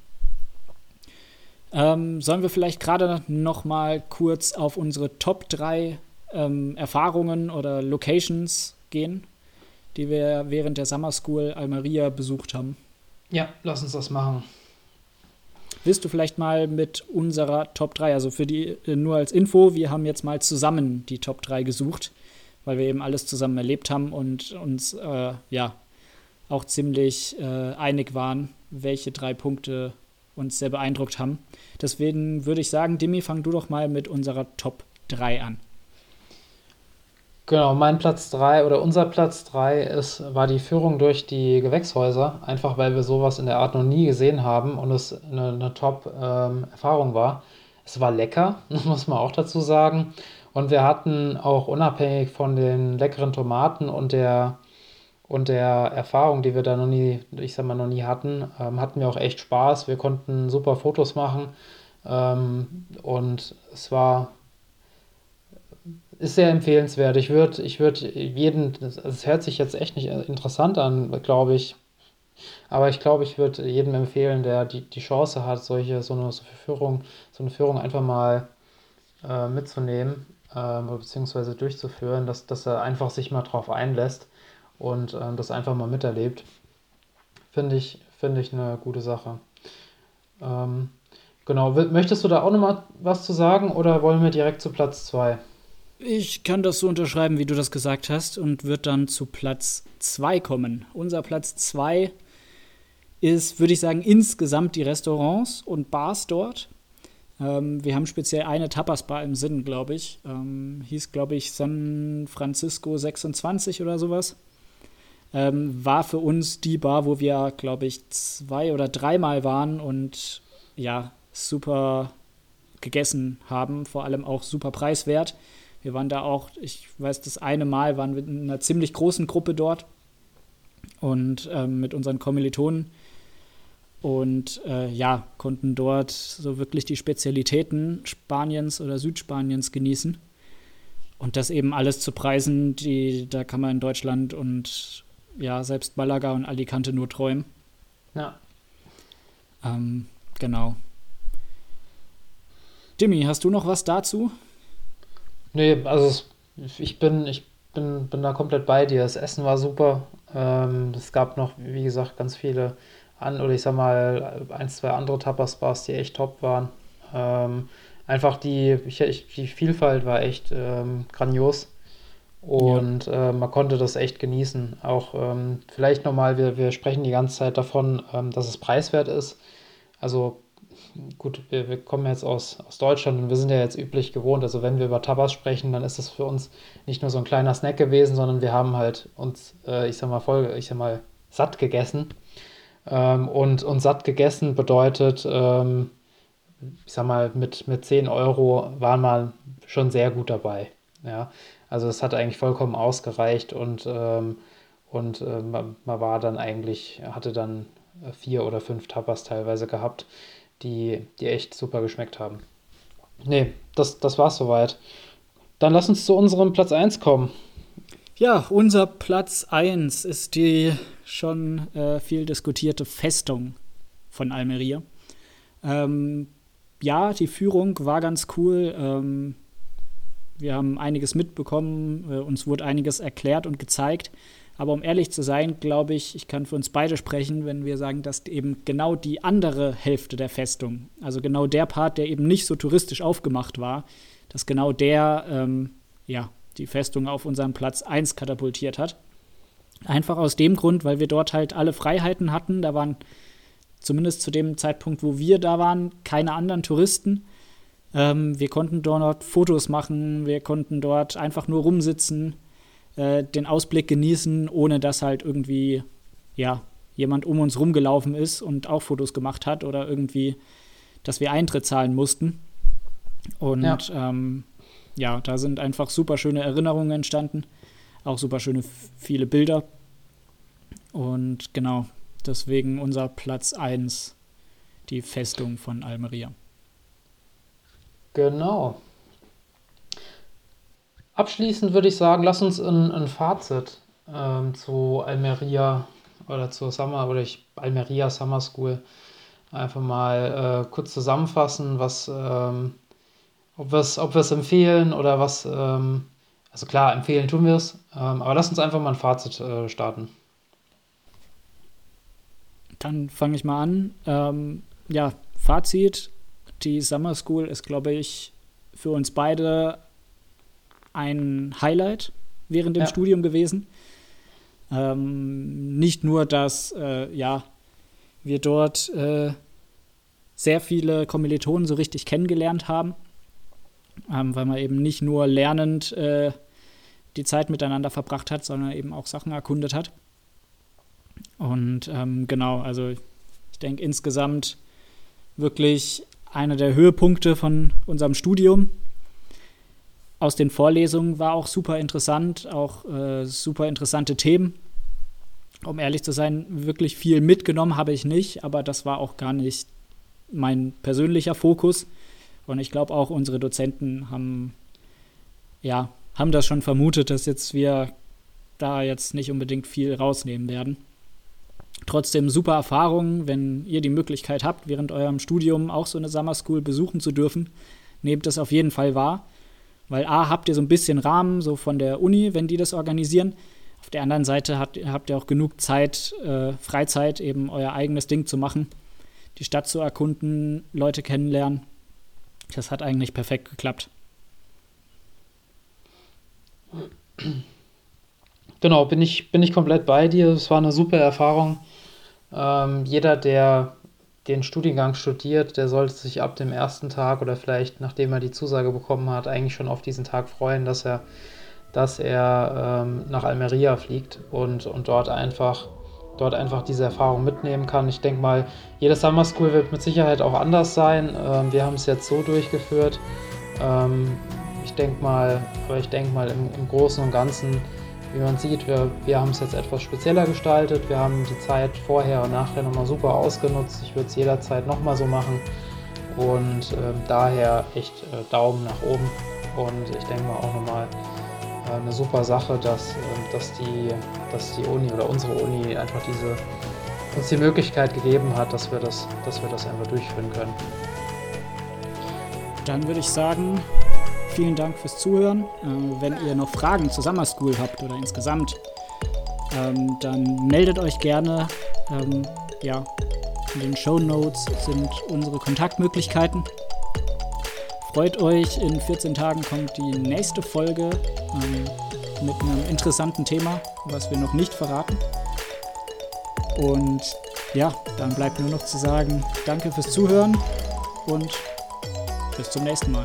Ähm, sollen wir vielleicht gerade noch mal kurz auf unsere Top 3 ähm, Erfahrungen oder Locations gehen, die wir während der Summer School Almeria besucht haben? Ja, lass uns das machen. Willst du vielleicht mal mit unserer Top 3, also für die äh, nur als Info, wir haben jetzt mal zusammen die Top 3 gesucht, weil wir eben alles zusammen erlebt haben und uns äh, ja auch ziemlich äh, einig waren, welche drei Punkte uns sehr beeindruckt haben. Deswegen würde ich sagen, Dimi, fang du doch mal mit unserer Top 3 an. Genau, mein Platz 3 oder unser Platz 3 ist, war die Führung durch die Gewächshäuser, einfach weil wir sowas in der Art noch nie gesehen haben und es eine, eine Top-Erfahrung ähm, war. Es war lecker, muss man auch dazu sagen. Und wir hatten auch unabhängig von den leckeren Tomaten und der und der Erfahrung, die wir da noch nie, ich sag mal, noch nie hatten, ähm, hatten wir auch echt Spaß. Wir konnten super Fotos machen ähm, und es war ist sehr empfehlenswert. Ich würde ich würd jeden, es hört sich jetzt echt nicht interessant an, glaube ich, aber ich glaube, ich würde jedem empfehlen, der die, die Chance hat, solche, so eine, so eine Führung, so eine Führung einfach mal äh, mitzunehmen, äh, beziehungsweise durchzuführen, dass, dass er einfach sich mal drauf einlässt und ähm, das einfach mal miterlebt, finde ich, find ich eine gute Sache. Ähm, genau, möchtest du da auch nochmal was zu sagen oder wollen wir direkt zu Platz 2? Ich kann das so unterschreiben, wie du das gesagt hast, und wird dann zu Platz 2 kommen. Unser Platz 2 ist, würde ich sagen, insgesamt die Restaurants und Bars dort. Ähm, wir haben speziell eine Tapas-Bar im Sinn, glaube ich. Ähm, hieß, glaube ich, San Francisco 26 oder sowas. Ähm, war für uns die Bar, wo wir, glaube ich, zwei oder dreimal waren und ja, super gegessen haben, vor allem auch super preiswert. Wir waren da auch, ich weiß, das eine Mal waren wir in einer ziemlich großen Gruppe dort und ähm, mit unseren Kommilitonen und äh, ja, konnten dort so wirklich die Spezialitäten Spaniens oder Südspaniens genießen. Und das eben alles zu Preisen, die, da kann man in Deutschland und ja, selbst Malaga und Alicante nur träumen. Ja. Ähm, genau. Jimmy, hast du noch was dazu? Nee, also ich bin, ich bin, bin da komplett bei dir. Das Essen war super. Ähm, es gab noch, wie gesagt, ganz viele an, oder ich sag mal, ein, zwei andere Tapas-Bars, die echt top waren. Ähm, einfach die, ich, die Vielfalt war echt ähm, grandios. Und ja. äh, man konnte das echt genießen. Auch ähm, vielleicht nochmal, wir, wir sprechen die ganze Zeit davon, ähm, dass es preiswert ist. Also gut, wir, wir kommen jetzt aus, aus Deutschland und wir sind ja jetzt üblich gewohnt. Also wenn wir über Tabas sprechen, dann ist das für uns nicht nur so ein kleiner Snack gewesen, sondern wir haben halt uns, äh, ich sag mal, voll, ich sag mal, satt gegessen. Ähm, und, und satt gegessen bedeutet, ähm, ich sag mal, mit, mit 10 Euro waren wir schon sehr gut dabei. Ja, also es hat eigentlich vollkommen ausgereicht und, ähm, und äh, man, man war dann eigentlich, hatte dann vier oder fünf Tapas teilweise gehabt die, die echt super geschmeckt haben. Nee, das, das war's soweit. Dann lass uns zu unserem Platz 1 kommen. Ja, unser Platz 1 ist die schon äh, viel diskutierte Festung von Almeria. Ähm, ja, die Führung war ganz cool. Ähm, wir haben einiges mitbekommen, äh, uns wurde einiges erklärt und gezeigt. Aber um ehrlich zu sein, glaube ich, ich kann für uns beide sprechen, wenn wir sagen, dass eben genau die andere Hälfte der Festung, also genau der Part, der eben nicht so touristisch aufgemacht war, dass genau der ähm, ja, die Festung auf unseren Platz 1 katapultiert hat. Einfach aus dem Grund, weil wir dort halt alle Freiheiten hatten. Da waren zumindest zu dem Zeitpunkt, wo wir da waren, keine anderen Touristen. Ähm, wir konnten dort Fotos machen, wir konnten dort einfach nur rumsitzen äh, den Ausblick genießen, ohne dass halt irgendwie, ja, jemand um uns rumgelaufen ist und auch Fotos gemacht hat oder irgendwie, dass wir Eintritt zahlen mussten. Und ja, ähm, ja da sind einfach super schöne Erinnerungen entstanden, auch super schöne viele Bilder. Und genau, deswegen unser Platz 1, die Festung von Almeria. Genau. Abschließend würde ich sagen, lass uns ein, ein Fazit ähm, zu Almeria oder zu Summer oder ich, Almeria Summer School einfach mal äh, kurz zusammenfassen, was, ähm, ob wir es ob empfehlen oder was, ähm, also klar, empfehlen tun wir es, ähm, aber lass uns einfach mal ein Fazit äh, starten. Dann fange ich mal an. Ähm, ja, Fazit, die Summer School ist, glaube ich, für uns beide ein Highlight während dem ja. Studium gewesen. Ähm, nicht nur, dass äh, ja, wir dort äh, sehr viele Kommilitonen so richtig kennengelernt haben, ähm, weil man eben nicht nur lernend äh, die Zeit miteinander verbracht hat, sondern eben auch Sachen erkundet hat. Und ähm, genau, also ich denke insgesamt wirklich einer der Höhepunkte von unserem Studium aus den Vorlesungen war auch super interessant, auch äh, super interessante Themen. Um ehrlich zu sein, wirklich viel mitgenommen habe ich nicht, aber das war auch gar nicht mein persönlicher Fokus. Und ich glaube auch unsere Dozenten haben, ja, haben das schon vermutet, dass jetzt wir da jetzt nicht unbedingt viel rausnehmen werden. Trotzdem super Erfahrung, wenn ihr die Möglichkeit habt, während eurem Studium auch so eine Summer School besuchen zu dürfen, nehmt das auf jeden Fall wahr. Weil A, habt ihr so ein bisschen Rahmen, so von der Uni, wenn die das organisieren. Auf der anderen Seite habt, habt ihr auch genug Zeit, äh, Freizeit, eben euer eigenes Ding zu machen, die Stadt zu erkunden, Leute kennenlernen. Das hat eigentlich perfekt geklappt. Genau, bin ich, bin ich komplett bei dir. Es war eine super Erfahrung. Ähm, jeder, der den Studiengang studiert, der sollte sich ab dem ersten Tag oder vielleicht nachdem er die Zusage bekommen hat, eigentlich schon auf diesen Tag freuen, dass er, dass er ähm, nach Almeria fliegt und, und dort einfach dort einfach diese Erfahrung mitnehmen kann. Ich denke mal, jede Summer School wird mit Sicherheit auch anders sein. Ähm, wir haben es jetzt so durchgeführt. Ähm, ich denke mal, aber ich denke mal im, im, Großen und Ganzen, wie man sieht, wir, wir haben es jetzt etwas spezieller gestaltet. Wir haben die Zeit vorher und nachher nochmal super ausgenutzt. Ich würde es jederzeit nochmal so machen. Und äh, daher echt äh, Daumen nach oben. Und ich denke mal auch nochmal äh, eine super Sache, dass, äh, dass, die, dass die Uni oder unsere Uni einfach diese, uns die Möglichkeit gegeben hat, dass wir das, dass wir das einfach durchführen können. Dann würde ich sagen, vielen Dank fürs Zuhören. Äh, wenn ihr noch Fragen zur Summer School habt oder insgesamt, ähm, dann meldet euch gerne. Ähm, ja, in den Show Notes sind unsere Kontaktmöglichkeiten. Freut euch, in 14 Tagen kommt die nächste Folge ähm, mit einem interessanten Thema, was wir noch nicht verraten. Und ja, dann bleibt nur noch zu sagen, danke fürs Zuhören und bis zum nächsten Mal.